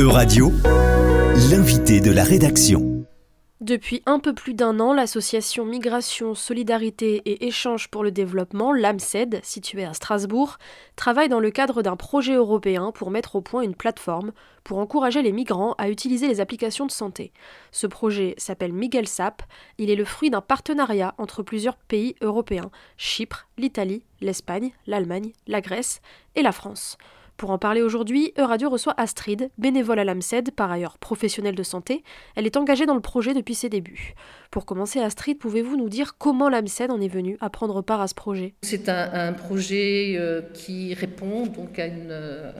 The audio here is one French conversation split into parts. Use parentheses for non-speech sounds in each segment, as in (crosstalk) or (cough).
Euradio, l'invité de la rédaction. Depuis un peu plus d'un an, l'association Migration, Solidarité et Échange pour le Développement, l'AMSED, située à Strasbourg, travaille dans le cadre d'un projet européen pour mettre au point une plateforme pour encourager les migrants à utiliser les applications de santé. Ce projet s'appelle MigelSap. Il est le fruit d'un partenariat entre plusieurs pays européens Chypre, l'Italie, l'Espagne, l'Allemagne, la Grèce et la France. Pour en parler aujourd'hui, Euradio reçoit Astrid, bénévole à l'AMSED, par ailleurs professionnelle de santé. Elle est engagée dans le projet depuis ses débuts. Pour commencer, Astrid, pouvez-vous nous dire comment l'AMSED en est venue à prendre part à ce projet? C'est un, projet euh, qui répond donc à euh,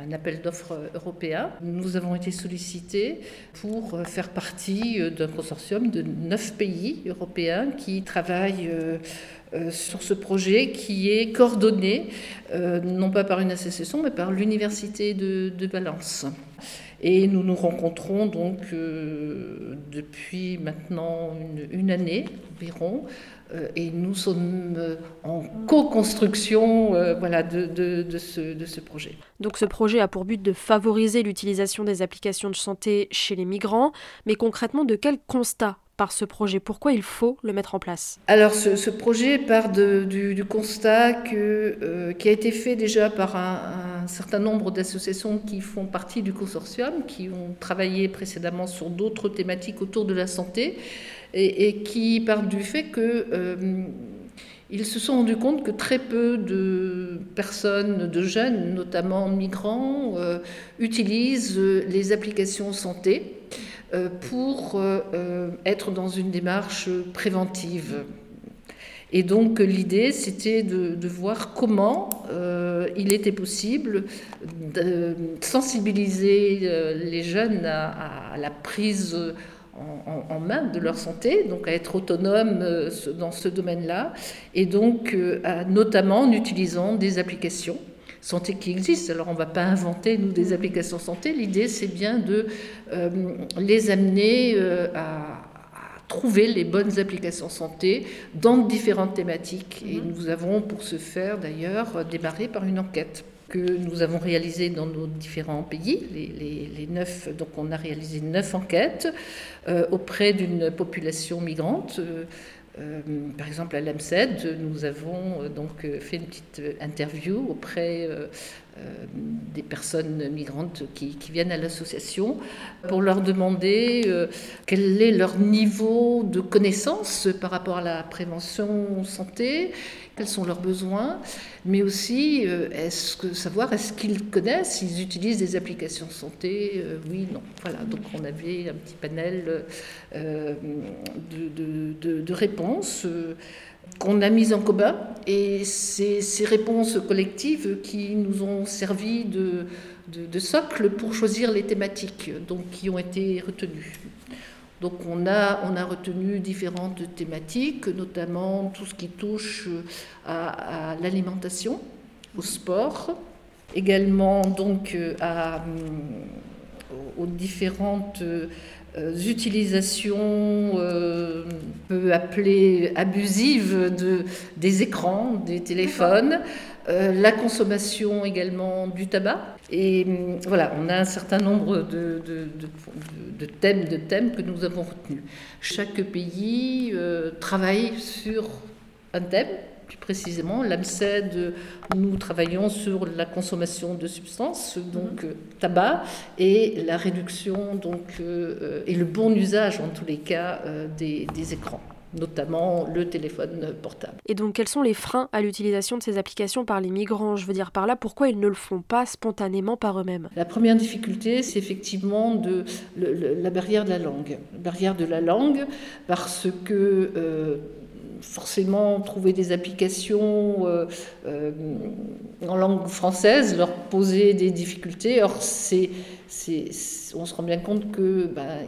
un appel d'offres européen. Nous avons été sollicités pour faire partie euh, d'un consortium de neuf pays européens qui travaillent euh, sur ce projet qui est coordonné euh, non pas par une association mais par l'Université de, Valence. Et nous nous rencontrons donc euh, depuis maintenant une, année environ et nous sommes en co-construction voilà, de, ce, de, ce, projet. Donc ce projet a pour but de favoriser l'utilisation des applications de santé chez les migrants, mais concrètement de quel constat par ce projet Pourquoi il faut le mettre en place Alors ce, projet part du, constat euh, qui a été fait déjà par un, certain nombre d'associations qui font partie du consortium, qui ont travaillé précédemment sur d'autres thématiques autour de la santé, et, qui partent du fait que... Euh, ils se sont rendus compte que très peu de personnes, de jeunes, notamment migrants, euh, utilisent les applications santé. euh, pour euh, être dans une démarche préventive. Et donc l'idée, c'était de, voir comment euh, il était possible de sensibiliser les jeunes à, la prise en, main de leur santé, donc à être autonomes dans ce domaine-là, et donc notamment en utilisant des applications santé qui existent. Alors on ne va pas inventer, nous, des applications santé. L'idée, c'est bien de euh, les amener euh, à, trouver les bonnes applications santé dans différentes thématiques. Et mhm. nous avons, pour ce faire, d'ailleurs, démarré par une enquête que nous avons réalisée dans nos différents pays, les, neuf, donc on a réalisé neuf enquêtes euh, auprès d'une population migrante. Euh, par exemple, à l'AMSED, nous avons euh, donc euh, fait une petite interview auprès des personnes migrantes qui, viennent à l'association pour leur demander quel est leur niveau de connaissance par rapport à la prévention santé, quels sont leurs besoins, mais aussi que, savoir est-ce qu'ils connaissent, s'ils utilisent des applications santé, oui, non. Voilà, donc on avait un petit panel de réponses euh, qu'on a mises en commun et c'est ces réponses collectives qui nous ont servi de, socle pour choisir les thématiques donc, qui ont été retenues. Donc on a, on a retenu différentes thématiques, notamment tout ce qui touche à, l'alimentation, au sport, également donc à, aux différentes utilisations euh, peu appelées abusives de, des écrans, des téléphones, euh, la consommation également du tabac. Et hum, voilà, on a un certain nombre de, de, de thèmes, de thèmes que nous avons retenus. Chaque pays travaille sur un thème plus précisément, l'AMSED, nous travaillons sur la consommation de substances, donc euh, tabac, et la réduction donc, euh, et le bon usage, en tous les cas, euh, des, écrans notamment le téléphone portable. Et donc quels sont les freins à l'utilisation de ces applications par les migrants? Je veux dire par là, pourquoi ils ne le font pas spontanément par eux-mêmes? La première difficulté, c'est effectivement de, la barrière de la langue. La barrière de la langue, parce que forcément trouver des applications euh, euh, en langue française leur poser des difficultés. Or, on se rend bien compte que ben,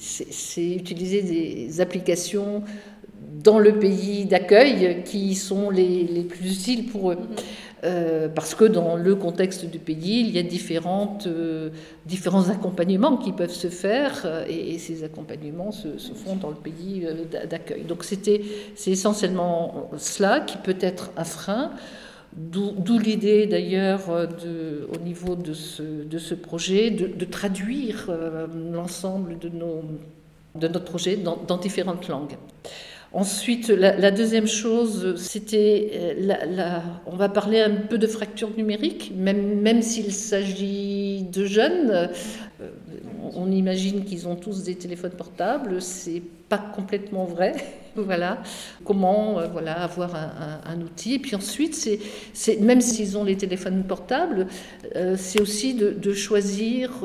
c'est utiliser des applications dans le pays d'accueil qui sont les, les, plus utiles pour eux. Euh, parce que dans le contexte du pays, il y a différentes, euh, différents accompagnements qui peuvent se faire, euh, et, ces accompagnements se, font dans le pays d'accueil. Donc c'est essentiellement cela qui peut être un frein. D'où l'idée d'ailleurs au niveau de ce, de ce projet de, traduire l'ensemble de, nos, de notre projet dans différentes langues. Ensuite, la, deuxième chose, c'était, la, on va parler un peu de fracture numérique, même, même s'il s'agit de jeunes. Euh, on imagine qu'ils ont tous des téléphones portables, pas complètement vrai. (laughs) voilà. Comment euh, voilà, avoir un, outil. Et puis ensuite, c'est, même s'ils ont les téléphones portables, euh, c'est aussi de, choisir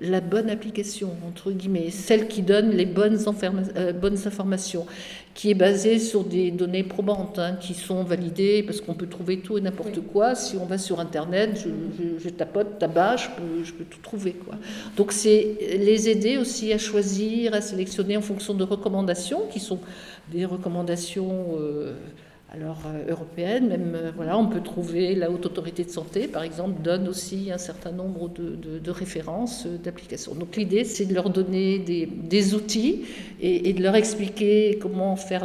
la bonne application, entre guillemets, celle qui donne les bonnes, bonnes informations qui est basé sur des données probantes, hein, qui sont validées, parce qu'on peut trouver tout et n'importe quoi. Si on va sur Internet, je, tapote tabac, je peux, je peux, tout trouver. Quoi. Donc c'est les aider aussi à choisir, à sélectionner en fonction de recommandations, qui sont des recommandations... Euh, alors euh, européenne, même euh, voilà, on peut trouver la haute autorité de santé, par exemple, donne aussi un certain nombre de, références euh, d'applications. Donc l'idée, c'est de leur donner des, outils et, de leur expliquer comment faire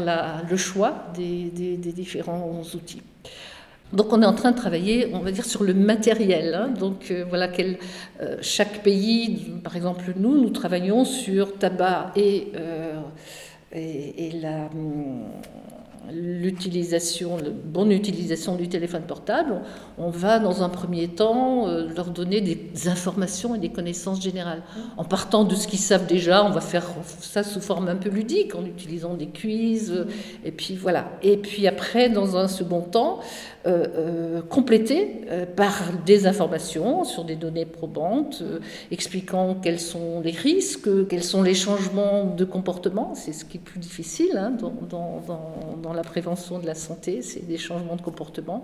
le choix des, différents outils. Donc on est en train de travailler, on va dire, sur le matériel. Hein. Donc voilà, chaque pays, par exemple nous, nous travaillons sur tabac et, et, et la hum, l'utilisation, la bonne utilisation du téléphone portable, on va dans un premier temps euh, leur donner des informations et des connaissances générales. En partant de ce qu'ils savent déjà, on va faire ça sous forme un peu ludique, en utilisant des quiz, euh, et puis voilà. Et puis après, dans un second temps, euh, euh, complété euh, par des informations sur des données probantes, expliquant quels sont les risques, quels sont les changements de comportement. C'est ce qui est plus difficile hein, dans, dans, dans, la prévention de la santé, c'est des changements de comportement.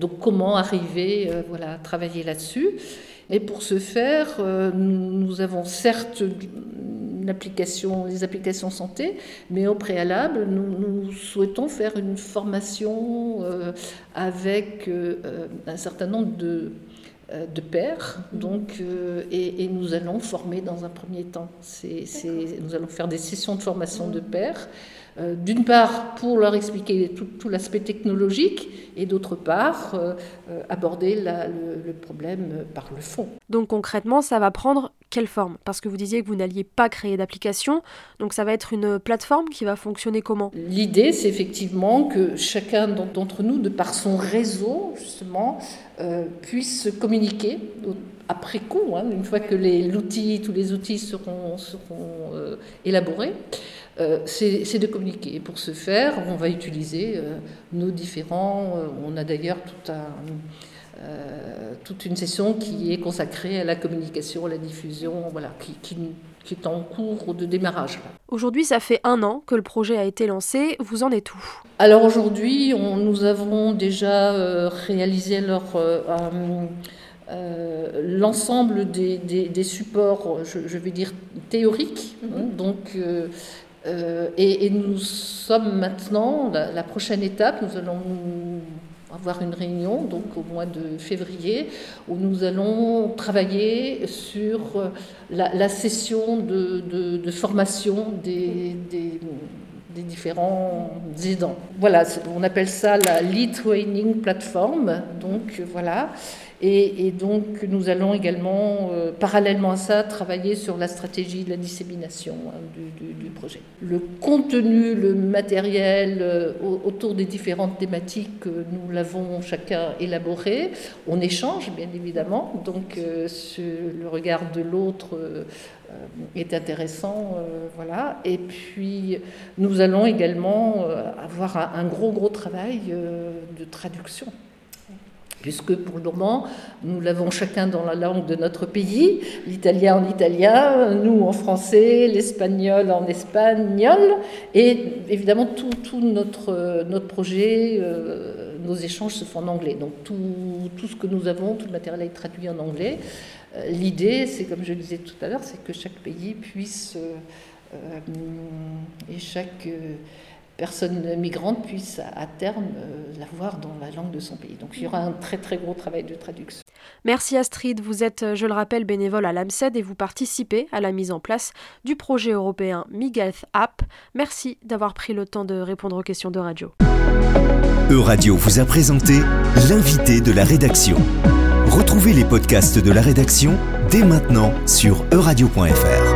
donc comment arriver voilà, à travailler là-dessus et pour ce faire, nous avons certes les applications santé, mais au préalable, nous, souhaitons faire une formation euh, avec euh, un certain nombre de, euh, de pairs, donc, et, nous allons former dans un premier temps. nous allons faire des sessions de formation de pairs euh, d'une part pour leur expliquer tout, l'aspect technologique et d'autre part euh, euh, aborder le, problème par le fond. Donc concrètement, ça va prendre quelle forme? Parce que vous disiez que vous n'alliez pas créer d'application, donc ça va être une plateforme qui va fonctionner comment? L'idée, c'est effectivement que chacun d'entre nous, de par son réseau, justement, puisse communiquer après coup, hein, une fois que l'outil, tous les outils seront, seront élaborés. Euh, c'est de communiquer. Et pour ce faire, on va utiliser euh, nos différents. Euh, on a d'ailleurs toute une session qui est consacrée à la communication, à la diffusion, voilà, qui, est en cours de démarrage. Aujourd'hui, ça fait un an que le projet a été lancé. Vous en êtes où? Alors aujourd'hui, nous avons déjà réalisé l'ensemble des, supports, je, vais dire, théoriques. Mm-hmm. donc, euh, et, nous sommes maintenant, la, prochaine étape, nous allons avoir une réunion, donc au mois de février, où nous allons travailler sur la, session de, formation des, des, différents aidants. Voilà, on appelle ça la Lead Training Platform. Donc voilà. Et, donc, nous allons également, euh, parallèlement à ça, travailler sur la stratégie de la dissémination hein, du, projet. Le contenu, le matériel euh, autour des différentes thématiques, nous l'avons chacun élaboré. On échange, bien évidemment. Donc, euh, le regard de l'autre est intéressant. voilà. Et puis, nous allons également avoir un gros, gros travail de traduction puisque pour le moment, nous l'avons chacun dans la langue de notre pays, l'italien en italien, nous en français, l'espagnol en espagnol, et évidemment tout, notre, notre projet, euh, nos échanges se font en anglais. Donc tout, tout, ce que nous avons, tout le matériel est traduit en anglais. Euh, l'idée, c'est comme je le disais tout à l'heure, c'est que chaque pays puisse, euh, et chaque personne migrante puisse à terme euh, l'avoir dans la langue de son pays. Donc il y aura un très très gros travail de traduction. Merci Astrid, vous êtes, euh, je le rappelle, bénévole à l'AMSED et vous participez à la mise en place du projet européen MIGALT App. Merci d'avoir pris le temps de répondre aux questions de radio. Euradio vous a présenté l'invité de la rédaction. Retrouvez les podcasts de la rédaction dès maintenant sur euradio.fr.